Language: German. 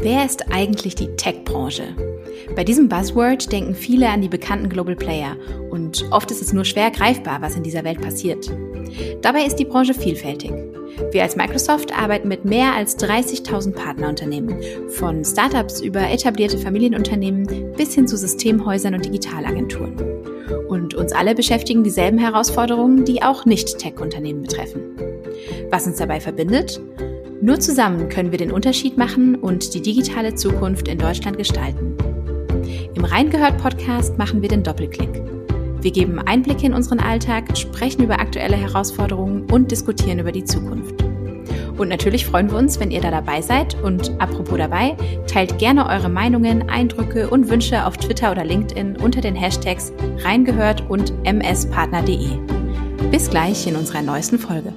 Wer ist eigentlich die Tech-Branche? Bei diesem Buzzword denken viele an die bekannten Global Player und oft ist es nur schwer greifbar, was in dieser Welt passiert. Dabei ist die Branche vielfältig. Wir als Microsoft arbeiten mit mehr als 30.000 Partnerunternehmen, von Startups über etablierte Familienunternehmen bis hin zu Systemhäusern und Digitalagenturen. Und uns alle beschäftigen dieselben Herausforderungen, die auch Nicht-Tech-Unternehmen betreffen. Was uns dabei verbindet? Nur zusammen können wir den Unterschied machen und die digitale Zukunft in Deutschland gestalten. Im Reingehört Podcast machen wir den Doppelklick. Wir geben Einblicke in unseren Alltag, sprechen über aktuelle Herausforderungen und diskutieren über die Zukunft. Und natürlich freuen wir uns, wenn ihr da dabei seid. Und apropos dabei, teilt gerne eure Meinungen, Eindrücke und Wünsche auf Twitter oder LinkedIn unter den Hashtags reingehört und mspartner.de. Bis gleich in unserer neuesten Folge.